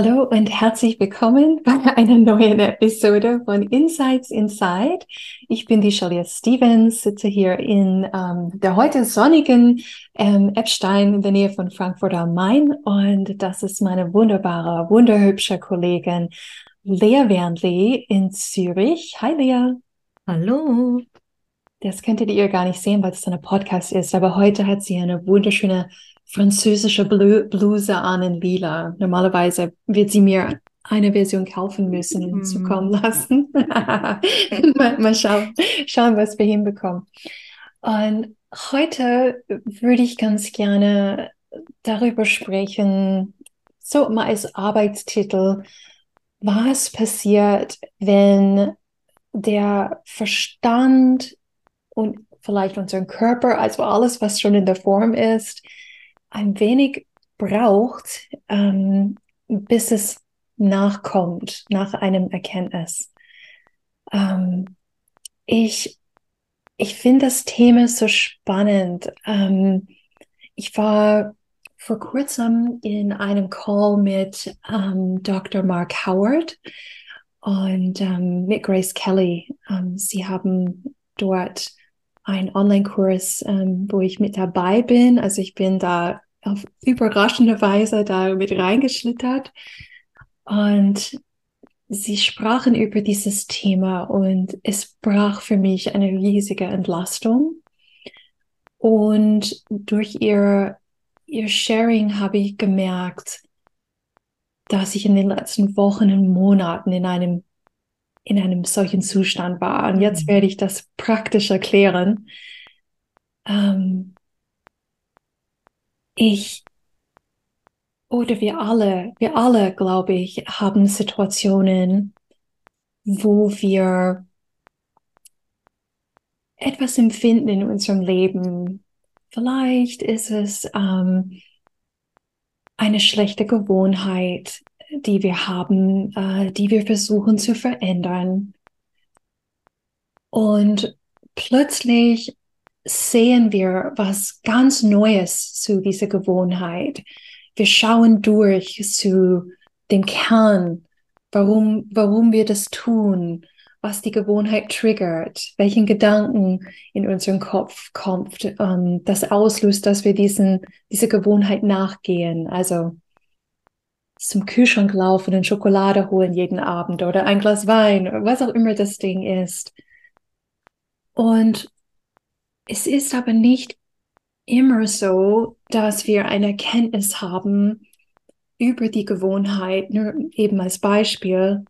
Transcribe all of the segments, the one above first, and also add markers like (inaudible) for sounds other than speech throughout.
Hallo und herzlich willkommen bei (laughs) einer neuen Episode von Insights Inside. Ich bin die Shalia Stevens, sitze hier in ähm, der heute sonnigen ähm, Epstein in der Nähe von Frankfurt am Main und das ist meine wunderbare, wunderhübsche Kollegin Lea Wernley in Zürich. Hi Lea. Hallo. Das könntet ihr gar nicht sehen, weil es eine Podcast ist, aber heute hat sie eine wunderschöne französische Bluse an in lila. Normalerweise wird sie mir eine Version kaufen müssen und mm. zukommen lassen. (laughs) mal, mal schauen, schauen, was wir hinbekommen. Und heute würde ich ganz gerne darüber sprechen, so mal als Arbeitstitel, was passiert, wenn der Verstand und vielleicht unser Körper, also alles, was schon in der Form ist, ein wenig braucht, ähm, bis es nachkommt, nach einem Erkenntnis. Ähm, ich ich finde das Thema so spannend. Ähm, ich war vor kurzem in einem Call mit ähm, Dr. Mark Howard und ähm, mit Grace Kelly. Ähm, sie haben dort einen Online-Kurs, ähm, wo ich mit dabei bin. Also ich bin da auf überraschende Weise da mit reingeschlittert. Und sie sprachen über dieses Thema und es brach für mich eine riesige Entlastung. Und durch ihr, ihr Sharing habe ich gemerkt, dass ich in den letzten Wochen und Monaten in einem in einem solchen Zustand war. Und jetzt mhm. werde ich das praktisch erklären. Ähm, ich oder wir alle, wir alle, glaube ich, haben Situationen, wo wir etwas empfinden in unserem Leben. Vielleicht ist es ähm, eine schlechte Gewohnheit, die wir haben, äh, die wir versuchen zu verändern. Und plötzlich sehen wir was ganz Neues zu dieser Gewohnheit. Wir schauen durch zu dem Kern, warum, warum wir das tun, was die Gewohnheit triggert, welchen Gedanken in unseren Kopf kommt, ähm, das auslöst, dass wir diesen, diese Gewohnheit nachgehen. Also zum Kühlschrank laufen und Schokolade holen jeden Abend oder ein Glas Wein, was auch immer das Ding ist. Und es ist aber nicht immer so, dass wir eine Erkenntnis haben über die Gewohnheit, nur eben als Beispiel,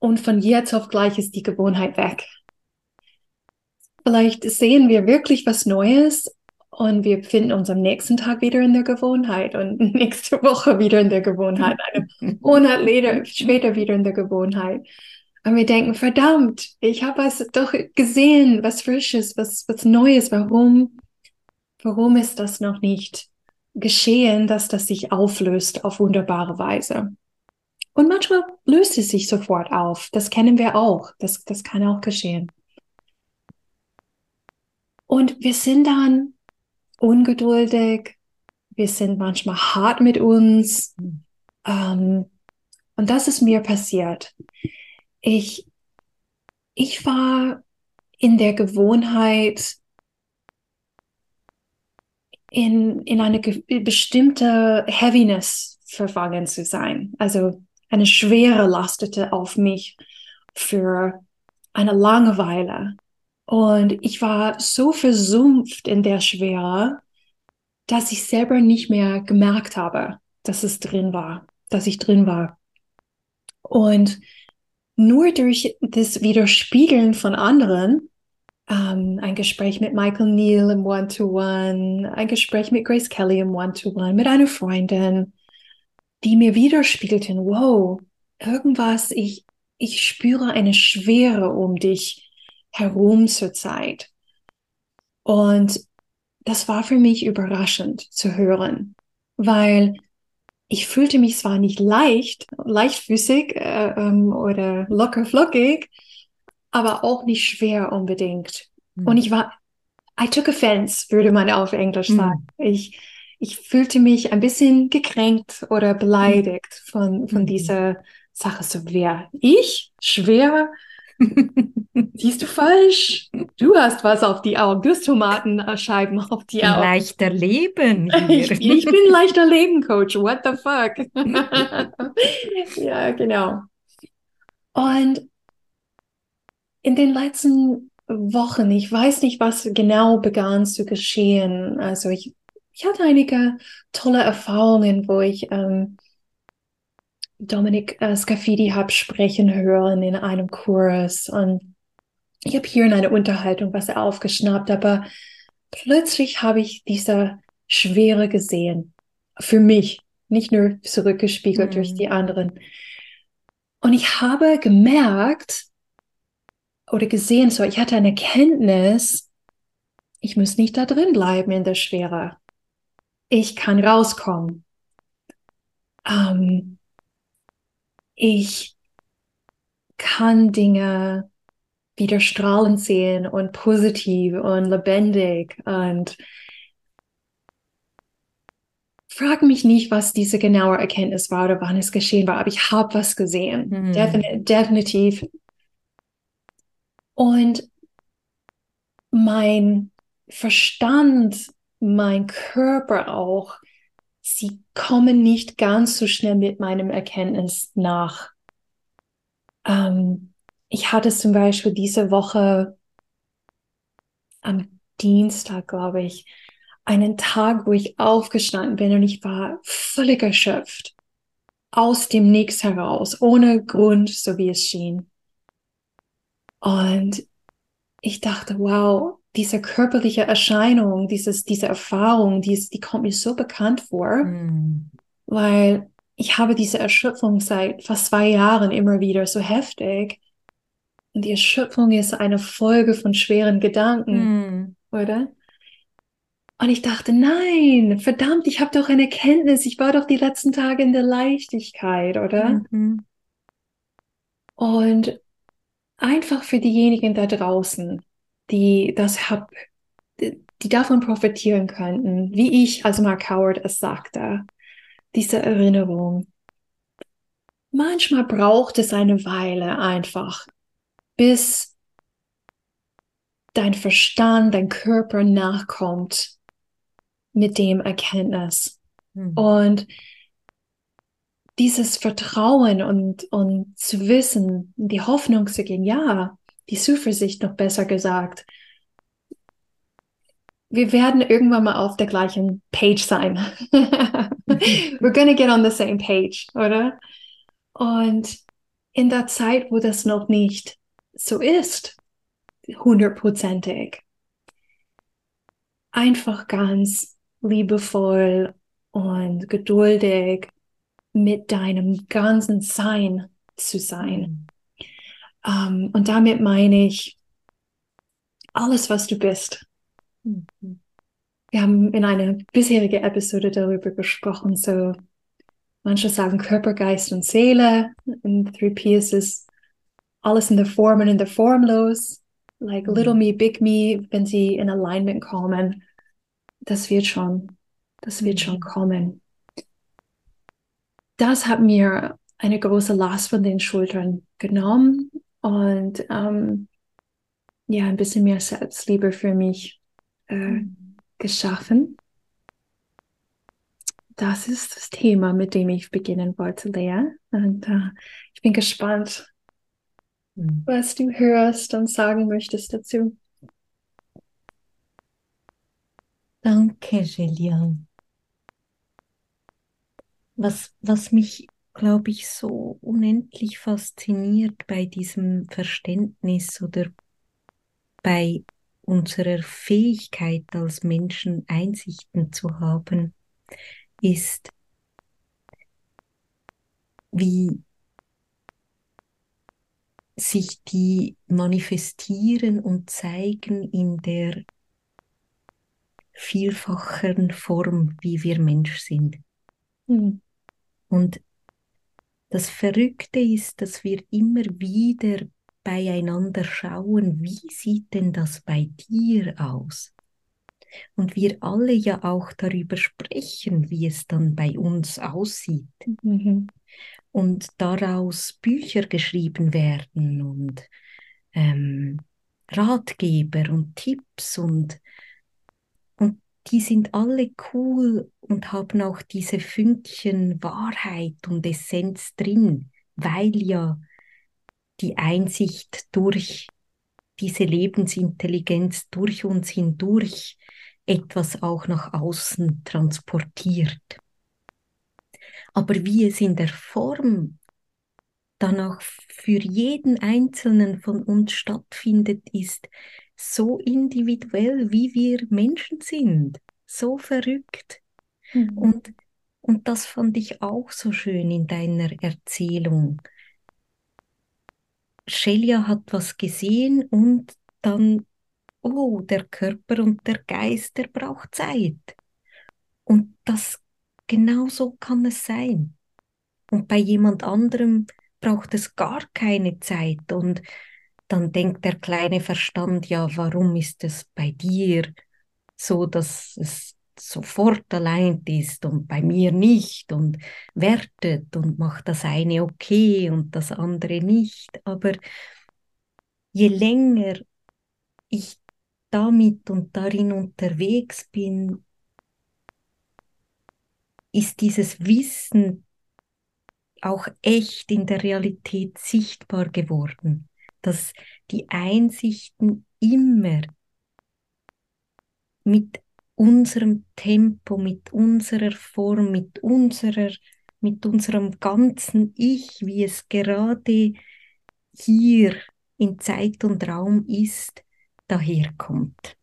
und von jetzt auf gleich ist die Gewohnheit weg. Vielleicht sehen wir wirklich was Neues und wir finden uns am nächsten Tag wieder in der Gewohnheit und (laughs) nächste Woche wieder in der Gewohnheit, einen Monat später wieder in der Gewohnheit. Und wir denken, verdammt, ich habe was doch gesehen, was Frisches, was, was Neues. Warum, warum ist das noch nicht geschehen, dass das sich auflöst auf wunderbare Weise? Und manchmal löst es sich sofort auf. Das kennen wir auch. Das, das kann auch geschehen. Und wir sind dann ungeduldig, wir sind manchmal hart mit uns. Ähm, und das ist mir passiert. Ich, ich war in der Gewohnheit, in, in eine bestimmte Heaviness verfangen zu sein. Also eine Schwere lastete auf mich für eine Langeweile. Und ich war so versumpft in der Schwere, dass ich selber nicht mehr gemerkt habe, dass es drin war, dass ich drin war. Und nur durch das Widerspiegeln von anderen, ähm, ein Gespräch mit Michael Neal im One-to-One, -One, ein Gespräch mit Grace Kelly im One-to-One, -One, mit einer Freundin, die mir widerspiegelten, wow, irgendwas, ich, ich spüre eine Schwere um dich herum zurzeit. Und das war für mich überraschend zu hören, weil ich fühlte mich zwar nicht leicht, leichtfüßig äh, ähm, oder locker flockig, aber auch nicht schwer unbedingt. Mhm. Und ich war, I took offense, würde man auf Englisch hm. sagen. Mhm. Ich, ich fühlte mich ein bisschen gekränkt oder beleidigt von, von mhm. dieser Sache. So, wer? Ich? Schwer? Siehst du falsch? Du hast was auf die Augusttomatenscheiben auf die Augen. Leichter Leben. (laughs) Ich, ich, bin leichter Leben, Coach. What the fuck? (laughs) ja, genau. Und in den letzten Wochen, ich weiß nicht, was genau begann zu geschehen. Also ich, ich hatte einige tolle Erfahrungen, wo ich ähm, Dominik äh, Scafidi habe sprechen hören in einem Kurs und ich habe hier in einer Unterhaltung was aufgeschnappt, aber plötzlich habe ich diese Schwere gesehen. Für mich, nicht nur zurückgespiegelt mhm. durch die anderen. Und ich habe gemerkt oder gesehen, so ich hatte eine Kenntnis, ich muss nicht da drin bleiben in der Schwere. Ich kann rauskommen. Ähm, ich kann Dinge wieder strahlend sehen und positiv und lebendig und frag mich nicht, was diese genaue Erkenntnis war oder wann es geschehen war, aber ich habe was gesehen. Mhm. Defin definitiv. Und mein Verstand, mein Körper auch sie kommen nicht ganz so schnell mit meinem Erkenntnis nach. Ähm, ich hatte zum Beispiel diese Woche am Dienstag, glaube ich, einen Tag, wo ich aufgestanden bin und ich war völlig erschöpft. Aus dem Nichts heraus, ohne Grund, so wie es schien. Und ich dachte, wow, diese körperliche Erscheinung, dieses, diese Erfahrung, die, ist, die kommt mir so bekannt vor, mm. weil ich habe diese Erschöpfung seit fast zwei Jahren immer wieder so heftig. Und die Erschöpfung ist eine Folge von schweren Gedanken, mm. oder? Und ich dachte, nein, verdammt, ich habe doch eine Kenntnis, ich war doch die letzten Tage in der Leichtigkeit, oder? Mm -hmm. Und einfach für diejenigen da draußen, die das hab, die davon profitieren könnten, wie ich als Mark Howard es sagte, diese Erinnerung. Manchmal braucht es eine Weile einfach, bis dein Verstand, dein Körper nachkommt mit dem Erkenntnis. Mhm. Und dieses Vertrauen und, und zu wissen, die Hoffnung zu gehen, ja, die Zuversicht noch besser gesagt. Wir werden irgendwann mal auf der gleichen Page sein. (laughs) We're gonna get on the same page, oder? Und in der Zeit, wo das noch nicht so ist, hundertprozentig, einfach ganz liebevoll und geduldig mit deinem ganzen Sein zu sein. Mhm. Ähm, und damit meine ich alles, was du bist. Mhm. Wir haben in einer bisherigen Episode darüber gesprochen, so manche sagen Körper, Geist und Seele. In 3P ist es alles in der Form und in der Formlos. Like mhm. little me, big me, wenn sie in Alignment kommen. Das wird schon, das wird schon mhm. kommen. Das hat mir eine große Last von den Schultern genommen und ähm, ja, ein bisschen mehr Selbstliebe für mich äh, mhm. geschaffen. Das ist das Thema, mit dem ich beginnen wollte, Lea. Und äh, ich bin gespannt, mhm. was du hörst und sagen möchtest dazu. Danke, Julian. Was, was mich glaube ich, so unendlich fasziniert bei diesem Verständnis oder bei unserer Fähigkeit als Menschen Einsichten zu haben, ist, wie sich die manifestieren und zeigen in der vielfachen Form, wie wir Mensch sind. Mhm. Und das Verrückte ist, dass wir immer wieder beieinander schauen, wie sieht denn das bei dir aus? Und wir alle ja auch darüber sprechen, wie es dann bei uns aussieht. Mhm. Und daraus Bücher geschrieben werden und ähm, Ratgeber und Tipps und, und die sind alle cool und haben auch diese Fünkchen Wahrheit und Essenz drin, weil ja die Einsicht durch diese Lebensintelligenz durch uns hindurch etwas auch nach außen transportiert. Aber wie es in der Form danach für jeden Einzelnen von uns stattfindet, ist so individuell, wie wir Menschen sind. So verrückt. Mhm. Und, und das fand ich auch so schön in deiner Erzählung. Shelia hat was gesehen und dann, oh, der Körper und der Geist, der braucht Zeit. Und das, genau so kann es sein. Und bei jemand anderem braucht es gar keine Zeit. Und dann denkt der kleine Verstand, ja, warum ist es bei dir so, dass es sofort allein ist und bei mir nicht und wertet und macht das eine okay und das andere nicht. Aber je länger ich damit und darin unterwegs bin, ist dieses Wissen auch echt in der Realität sichtbar geworden, dass die Einsichten immer mit unserem Tempo, mit unserer Form, mit unserer, mit unserem ganzen Ich, wie es gerade hier in Zeit und Raum ist, daherkommt.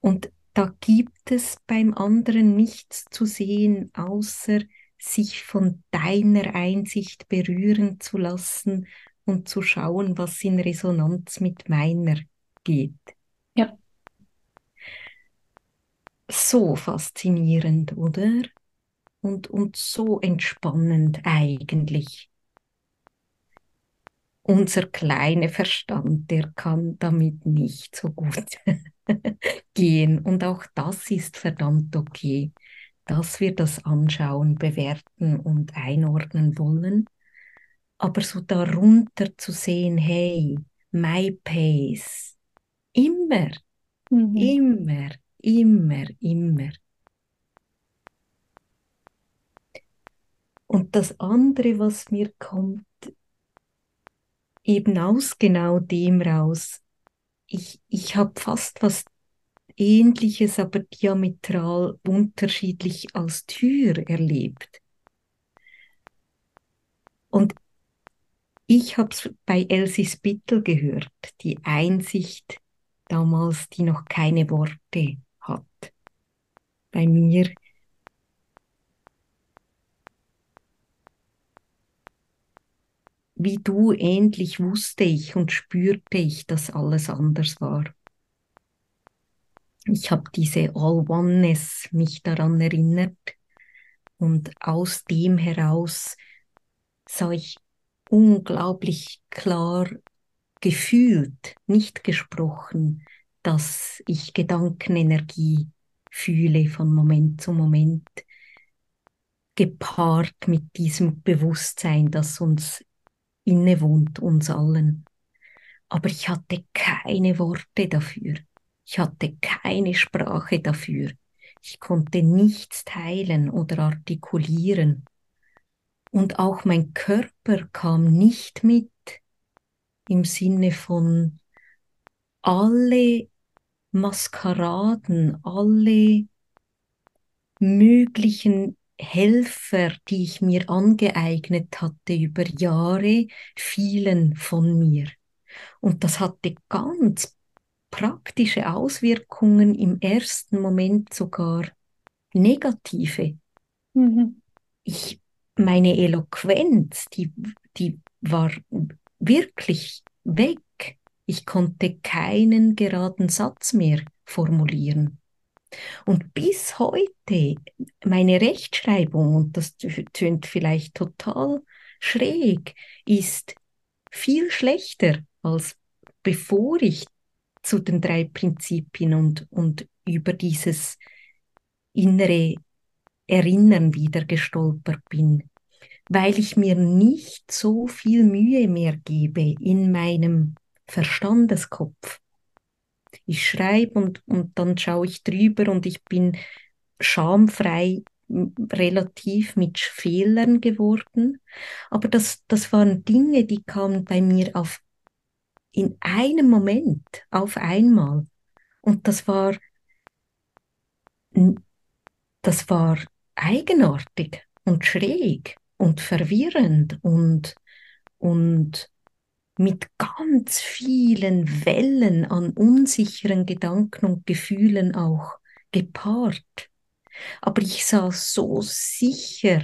Und da gibt es beim anderen nichts zu sehen, außer sich von deiner Einsicht berühren zu lassen und zu schauen, was in Resonanz mit meiner geht. Ja. So faszinierend, oder? Und, und so entspannend eigentlich. Unser kleiner Verstand, der kann damit nicht so gut (laughs) gehen. Und auch das ist verdammt okay, dass wir das anschauen, bewerten und einordnen wollen. Aber so darunter zu sehen, hey, my pace, immer, Mhm. immer, immer, immer. Und das andere, was mir kommt, eben aus genau dem raus. Ich, ich habe fast was Ähnliches, aber diametral unterschiedlich als Tür erlebt. Und ich habe es bei Elsie Spittel gehört, die Einsicht damals, die noch keine Worte hat. Bei mir wie du ähnlich wusste ich und spürte ich, dass alles anders war. Ich habe diese All-Oneness mich daran erinnert und aus dem heraus sah ich unglaublich klar gefühlt, nicht gesprochen, dass ich Gedankenenergie fühle von Moment zu Moment, gepaart mit diesem Bewusstsein, das uns innewohnt, uns allen. Aber ich hatte keine Worte dafür. Ich hatte keine Sprache dafür. Ich konnte nichts teilen oder artikulieren. Und auch mein Körper kam nicht mit im Sinne von alle Maskeraden, alle möglichen Helfer, die ich mir angeeignet hatte über Jahre, fielen von mir. Und das hatte ganz praktische Auswirkungen, im ersten Moment sogar negative. Mhm. Ich meine Eloquenz, die, die war wirklich weg. Ich konnte keinen geraden Satz mehr formulieren. Und bis heute, meine Rechtschreibung, und das tönt vielleicht total schräg, ist viel schlechter als bevor ich zu den drei Prinzipien und, und über dieses innere Erinnern wieder gestolpert bin, weil ich mir nicht so viel Mühe mehr gebe in meinem Verstandeskopf. Ich schreibe und, und dann schaue ich drüber und ich bin schamfrei relativ mit Fehlern geworden. Aber das, das waren Dinge, die kamen bei mir auf in einem Moment, auf einmal. Und das war, das war eigenartig und schräg und verwirrend und, und mit ganz vielen Wellen an unsicheren Gedanken und Gefühlen auch gepaart. Aber ich saß so sicher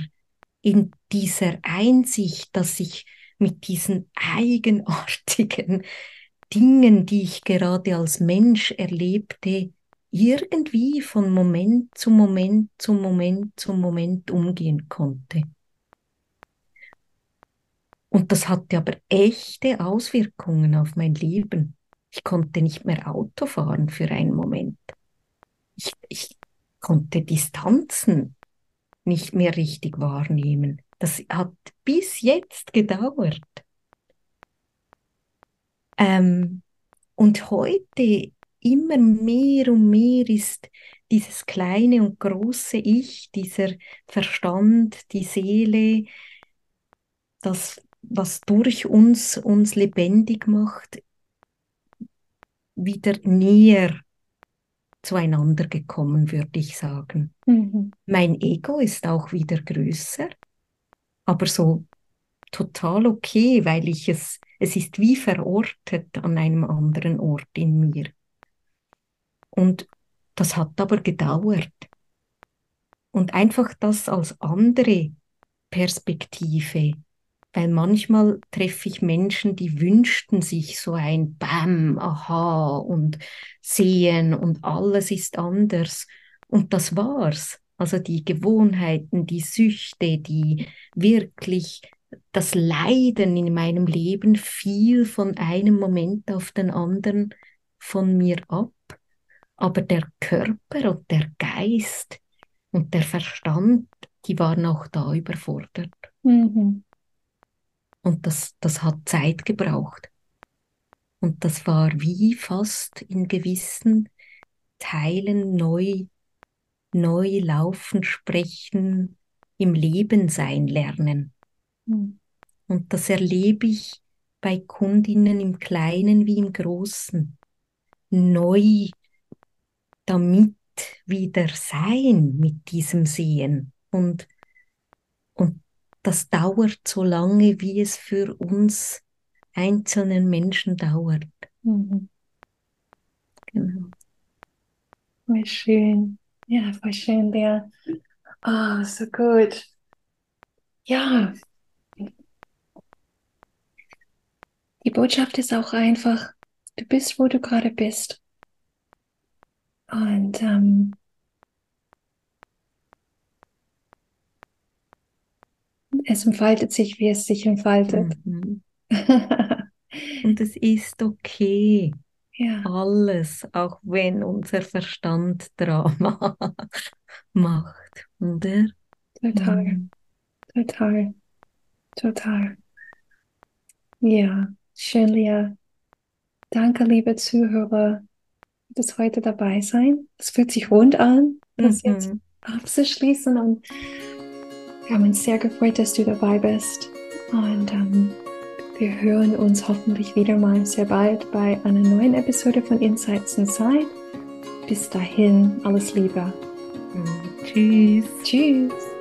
in dieser Einsicht, dass ich mit diesen eigenartigen (laughs) Dingen, die ich gerade als Mensch erlebte, irgendwie von Moment zu Moment zu Moment zu Moment umgehen konnte. Und das hatte aber echte Auswirkungen auf mein Leben. Ich konnte nicht mehr Auto fahren für einen Moment. Ich, ich konnte Distanzen nicht mehr richtig wahrnehmen. Das hat bis jetzt gedauert. Ähm, und heute immer mehr und mehr ist dieses kleine und große Ich, dieser Verstand, die Seele, das, was durch uns uns lebendig macht, wieder näher zueinander gekommen, würde ich sagen. Mhm. Mein Ego ist auch wieder größer, aber so total okay, weil ich es, es ist wie verortet an einem anderen Ort in mir. Und das hat aber gedauert. Und einfach das als andere Perspektive, weil manchmal treffe ich Menschen, die wünschten sich so ein Bam, aha und sehen und alles ist anders. Und das war's. Also die Gewohnheiten, die Süchte, die wirklich das Leiden in meinem Leben fiel von einem Moment auf den anderen von mir ab. Aber der Körper und der Geist und der Verstand, die waren auch da überfordert. Mhm. Und das, das hat Zeit gebraucht. Und das war wie fast in gewissen Teilen neu, neu laufen, sprechen, im Leben sein lernen. Mhm. Und das erlebe ich bei Kundinnen im Kleinen wie im Großen. Neu damit wieder sein mit diesem Sehen. Und, und das dauert so lange, wie es für uns einzelnen Menschen dauert. Mhm. Genau. Voll schön. Ja, voll schön, Lea. Oh, so gut. Ja. Die Botschaft ist auch einfach, du bist, wo du gerade bist. Und ähm, es entfaltet sich, wie es sich entfaltet. Mhm. (laughs) Und es ist okay. Ja. Alles, auch wenn unser Verstand Drama (laughs) macht, oder? Total, mhm. total, total. Ja, schön, Lea. Danke, liebe Zuhörer, das heute dabei sein. Es fühlt sich rund an, das mhm. jetzt abzuschließen. Und wir haben uns sehr gefreut, dass du dabei bist. Und ähm, wir hören uns hoffentlich wieder mal sehr bald bei einer neuen Episode von Insights Inside. Bis dahin, alles Liebe. Mhm. Tschüss. Tschüss.